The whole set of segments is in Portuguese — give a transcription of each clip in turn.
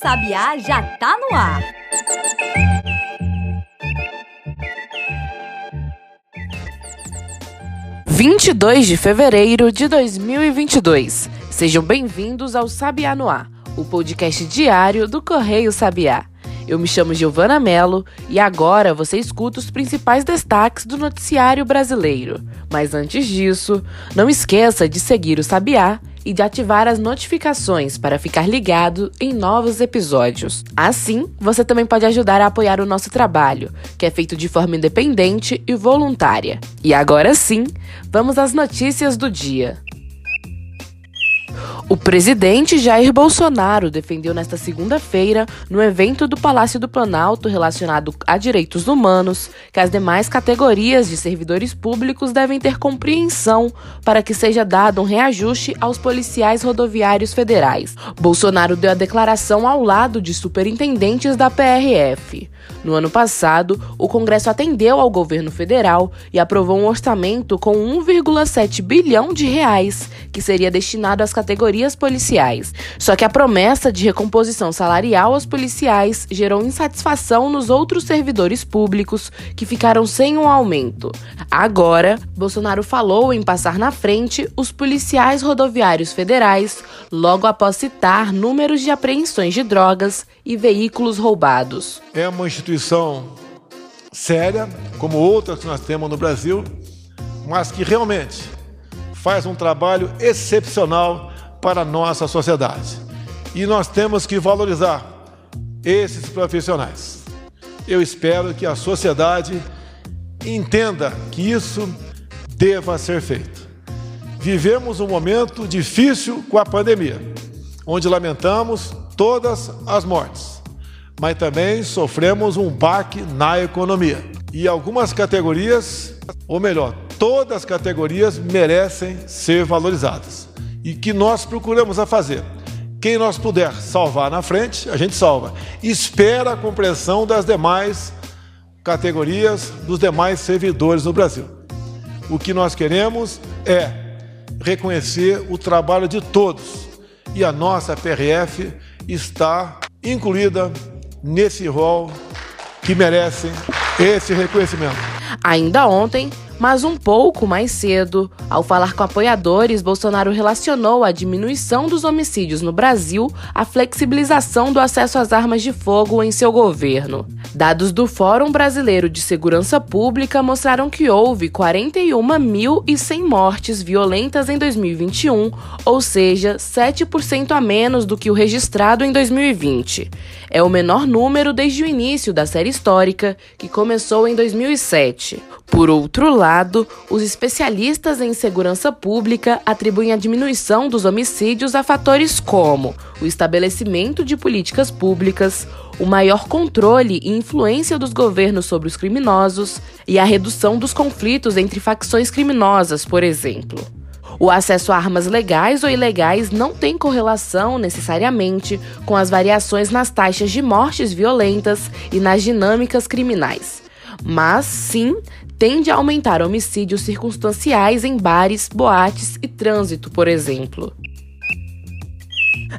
Sabiá já tá no ar. Vinte de fevereiro de 2022. Sejam bem-vindos ao Sabiá no Ar, o podcast diário do Correio Sabiá. Eu me chamo Giovana Mello e agora você escuta os principais destaques do noticiário brasileiro. Mas antes disso, não esqueça de seguir o Sabiá e de ativar as notificações para ficar ligado em novos episódios. Assim, você também pode ajudar a apoiar o nosso trabalho, que é feito de forma independente e voluntária. E agora sim, vamos às notícias do dia. O presidente Jair Bolsonaro defendeu nesta segunda-feira, no evento do Palácio do Planalto relacionado a direitos humanos, que as demais categorias de servidores públicos devem ter compreensão para que seja dado um reajuste aos policiais rodoviários federais. Bolsonaro deu a declaração ao lado de superintendentes da PRF. No ano passado, o Congresso atendeu ao governo federal e aprovou um orçamento com 1,7 bilhão de reais, que seria destinado às categorias policiais. Só que a promessa de recomposição salarial aos policiais gerou insatisfação nos outros servidores públicos que ficaram sem um aumento. Agora, Bolsonaro falou em passar na frente os policiais rodoviários federais, logo após citar números de apreensões de drogas e veículos roubados. É uma instituição séria, como outras que nós temos no Brasil, mas que realmente faz um trabalho excepcional para a nossa sociedade. E nós temos que valorizar esses profissionais. Eu espero que a sociedade entenda que isso deva ser feito. Vivemos um momento difícil com a pandemia, onde lamentamos todas as mortes, mas também sofremos um baque na economia. E algumas categorias, ou melhor, todas as categorias merecem ser valorizadas. E que nós procuramos a fazer. Quem nós puder salvar na frente, a gente salva. Espera a compreensão das demais categorias, dos demais servidores no Brasil. O que nós queremos é reconhecer o trabalho de todos. E a nossa PRF está incluída nesse rol que merecem esse reconhecimento. Ainda ontem, mas um pouco mais cedo, ao falar com apoiadores, Bolsonaro relacionou a diminuição dos homicídios no Brasil à flexibilização do acesso às armas de fogo em seu governo. Dados do Fórum Brasileiro de Segurança Pública mostraram que houve 41.100 mortes violentas em 2021, ou seja, 7% a menos do que o registrado em 2020. É o menor número desde o início da série histórica, que começou em 2007. Por outro lado, os especialistas em segurança pública atribuem a diminuição dos homicídios a fatores como o estabelecimento de políticas públicas, o maior controle e influência dos governos sobre os criminosos e a redução dos conflitos entre facções criminosas, por exemplo. O acesso a armas legais ou ilegais não tem correlação necessariamente com as variações nas taxas de mortes violentas e nas dinâmicas criminais mas sim tende a aumentar homicídios circunstanciais em bares, boates e trânsito, por exemplo.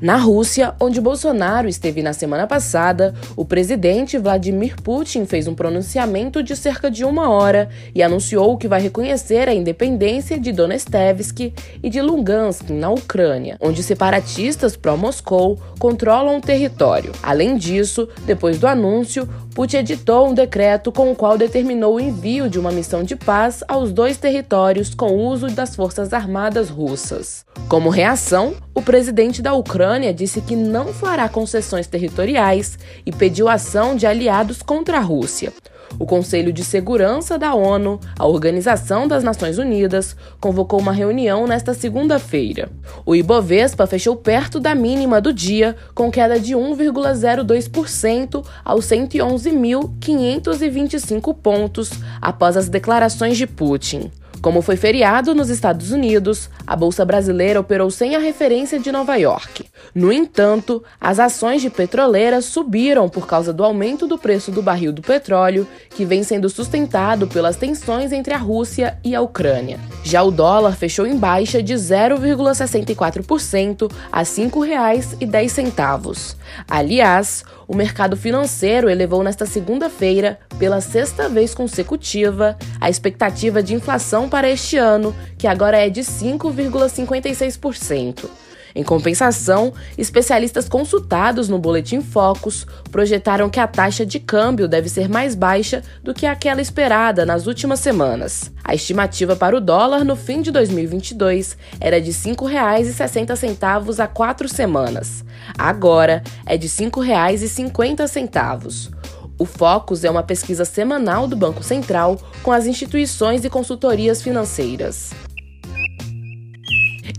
Na Rússia, onde Bolsonaro esteve na semana passada, o presidente Vladimir Putin fez um pronunciamento de cerca de uma hora e anunciou que vai reconhecer a independência de Donetsk e de Lugansk, na Ucrânia, onde separatistas pró-Moscou controlam o território. Além disso, depois do anúncio, Putin editou um decreto com o qual determinou o envio de uma missão de paz aos dois territórios com uso das forças armadas russas. Como reação, o presidente da Ucrânia disse que não fará concessões territoriais e pediu ação de aliados contra a Rússia. O Conselho de Segurança da ONU, a Organização das Nações Unidas, convocou uma reunião nesta segunda-feira. O Ibovespa fechou perto da mínima do dia, com queda de 1,02% aos 111.525 pontos após as declarações de Putin. Como foi feriado nos Estados Unidos, a bolsa brasileira operou sem a referência de Nova York. No entanto, as ações de petroleiras subiram por causa do aumento do preço do barril do petróleo, que vem sendo sustentado pelas tensões entre a Rússia e a Ucrânia. Já o dólar fechou em baixa de 0,64% a R$ 5,10. Aliás, o mercado financeiro elevou nesta segunda-feira, pela sexta vez consecutiva, a expectativa de inflação para este ano, que agora é de 5,56%. Em compensação, especialistas consultados no Boletim Focus projetaram que a taxa de câmbio deve ser mais baixa do que aquela esperada nas últimas semanas. A estimativa para o dólar no fim de 2022 era de R$ 5,60 há quatro semanas. Agora é de R$ 5,50. O Focus é uma pesquisa semanal do Banco Central com as instituições e consultorias financeiras.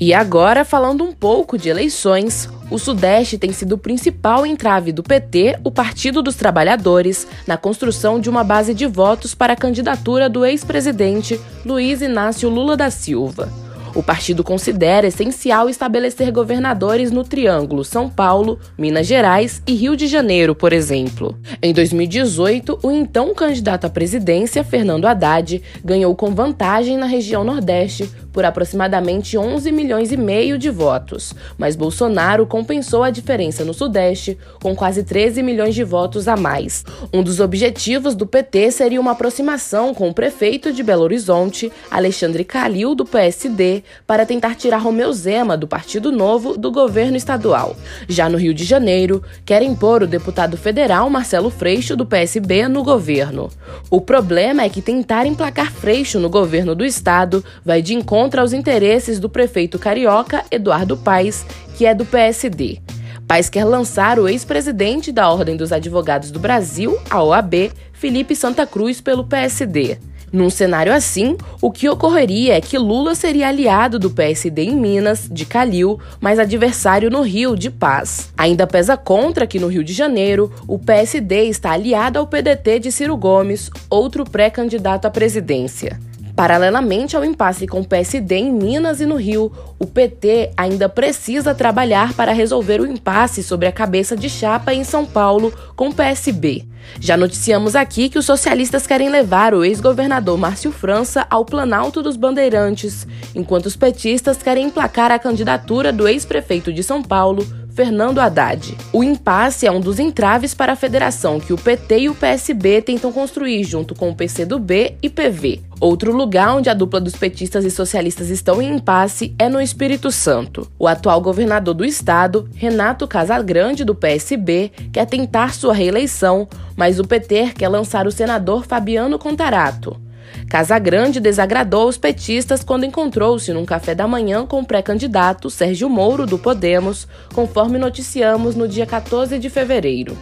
E agora, falando um pouco de eleições, o Sudeste tem sido o principal entrave do PT, o Partido dos Trabalhadores, na construção de uma base de votos para a candidatura do ex-presidente Luiz Inácio Lula da Silva. O partido considera essencial estabelecer governadores no Triângulo São Paulo, Minas Gerais e Rio de Janeiro, por exemplo. Em 2018, o então candidato à presidência, Fernando Haddad, ganhou com vantagem na região Nordeste por aproximadamente 11 milhões e meio de votos, mas Bolsonaro compensou a diferença no Sudeste com quase 13 milhões de votos a mais. Um dos objetivos do PT seria uma aproximação com o prefeito de Belo Horizonte, Alexandre Calil, do PSD, para tentar tirar Romeu Zema do Partido Novo do governo estadual. Já no Rio de Janeiro, querem pôr o deputado federal Marcelo Freixo do PSB no governo. O problema é que tentar emplacar Freixo no governo do estado vai de encontro aos interesses do prefeito carioca Eduardo Paes, que é do PSD. Paes quer lançar o ex-presidente da Ordem dos Advogados do Brasil, a OAB, Felipe Santa Cruz, pelo PSD. Num cenário assim, o que ocorreria é que Lula seria aliado do PSD em Minas, de Calil, mas adversário no Rio, de Paz. Ainda pesa contra que no Rio de Janeiro, o PSD está aliado ao PDT de Ciro Gomes, outro pré-candidato à presidência. Paralelamente ao impasse com o PSD em Minas e no Rio, o PT ainda precisa trabalhar para resolver o impasse sobre a cabeça de chapa em São Paulo com o PSB. Já noticiamos aqui que os socialistas querem levar o ex-governador Márcio França ao Planalto dos Bandeirantes, enquanto os petistas querem emplacar a candidatura do ex-prefeito de São Paulo, Fernando Haddad. O impasse é um dos entraves para a federação que o PT e o PSB tentam construir junto com o PCdoB e PV. Outro lugar onde a dupla dos petistas e socialistas estão em impasse é no Espírito Santo. O atual governador do estado, Renato Casagrande, do PSB, quer tentar sua reeleição, mas o PT quer lançar o senador Fabiano Contarato. Casagrande desagradou os petistas quando encontrou-se num café da manhã com o pré-candidato Sérgio Moro, do Podemos, conforme noticiamos no dia 14 de fevereiro.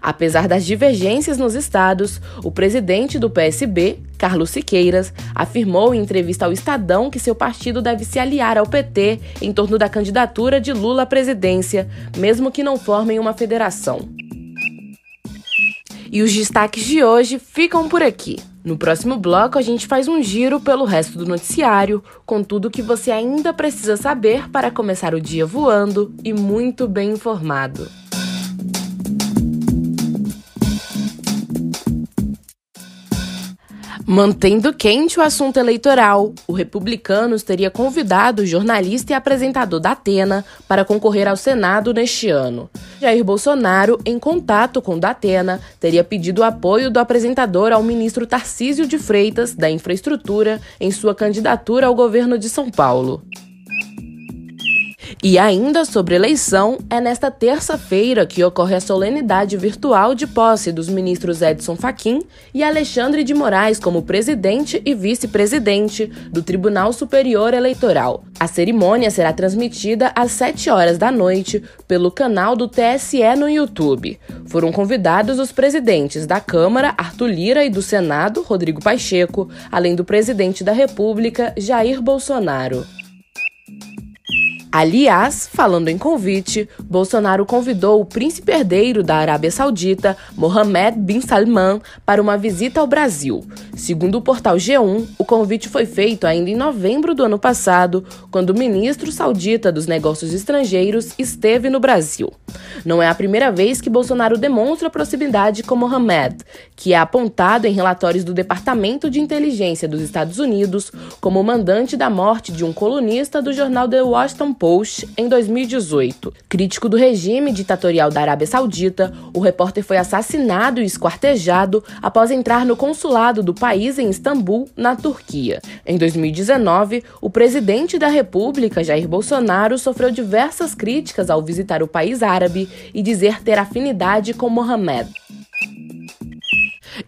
Apesar das divergências nos estados, o presidente do PSB, Carlos Siqueiras, afirmou em entrevista ao Estadão que seu partido deve se aliar ao PT em torno da candidatura de Lula à presidência, mesmo que não formem uma federação. E os destaques de hoje ficam por aqui. No próximo bloco, a gente faz um giro pelo resto do noticiário, com tudo que você ainda precisa saber para começar o dia voando e muito bem informado. Mantendo quente o assunto eleitoral, o Republicanos teria convidado o jornalista e apresentador da Atena para concorrer ao Senado neste ano. Jair Bolsonaro, em contato com Datena, teria pedido o apoio do apresentador ao ministro Tarcísio de Freitas, da Infraestrutura, em sua candidatura ao governo de São Paulo. E ainda sobre eleição, é nesta terça-feira que ocorre a solenidade virtual de posse dos ministros Edson Fachin e Alexandre de Moraes como presidente e vice-presidente do Tribunal Superior Eleitoral. A cerimônia será transmitida às 7 horas da noite pelo canal do TSE no YouTube. Foram convidados os presidentes da Câmara, Arthur Lira, e do Senado, Rodrigo Pacheco, além do presidente da República, Jair Bolsonaro. Aliás, falando em convite, Bolsonaro convidou o príncipe herdeiro da Arábia Saudita, Mohammed bin Salman, para uma visita ao Brasil. Segundo o portal G1, o convite foi feito ainda em novembro do ano passado, quando o ministro saudita dos Negócios Estrangeiros esteve no Brasil. Não é a primeira vez que Bolsonaro demonstra proximidade com Mohammed, que é apontado em relatórios do Departamento de Inteligência dos Estados Unidos como mandante da morte de um colunista do jornal The Washington Post em 2018. Crítico do regime ditatorial da Arábia Saudita, o repórter foi assassinado e esquartejado após entrar no consulado do país em Istambul, na Turquia. Em 2019, o presidente da República, Jair Bolsonaro, sofreu diversas críticas ao visitar o país árabe e dizer ter afinidade com Mohammed.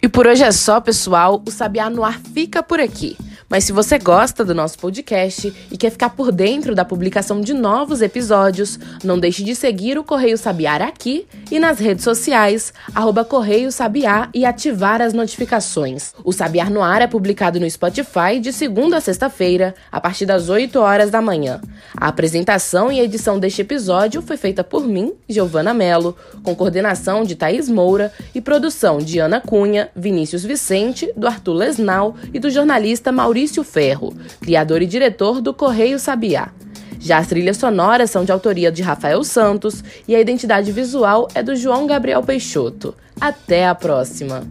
E por hoje é só, pessoal. O Sabiá no Ar fica por aqui. Mas se você gosta do nosso podcast e quer ficar por dentro da publicação de novos episódios, não deixe de seguir o Correio Sabiá aqui e nas redes sociais, arroba Correio Sabiá e ativar as notificações. O Sabiá no Ar é publicado no Spotify de segunda a sexta-feira, a partir das 8 horas da manhã. A apresentação e edição deste episódio foi feita por mim, Giovana Mello, com coordenação de Thaís Moura e produção de Ana Cunha, Vinícius Vicente, do Arthur Lesnal e do jornalista Maurício Maurício Ferro, criador e diretor do Correio Sabiá. Já as trilhas sonoras são de autoria de Rafael Santos e a identidade visual é do João Gabriel Peixoto. Até a próxima!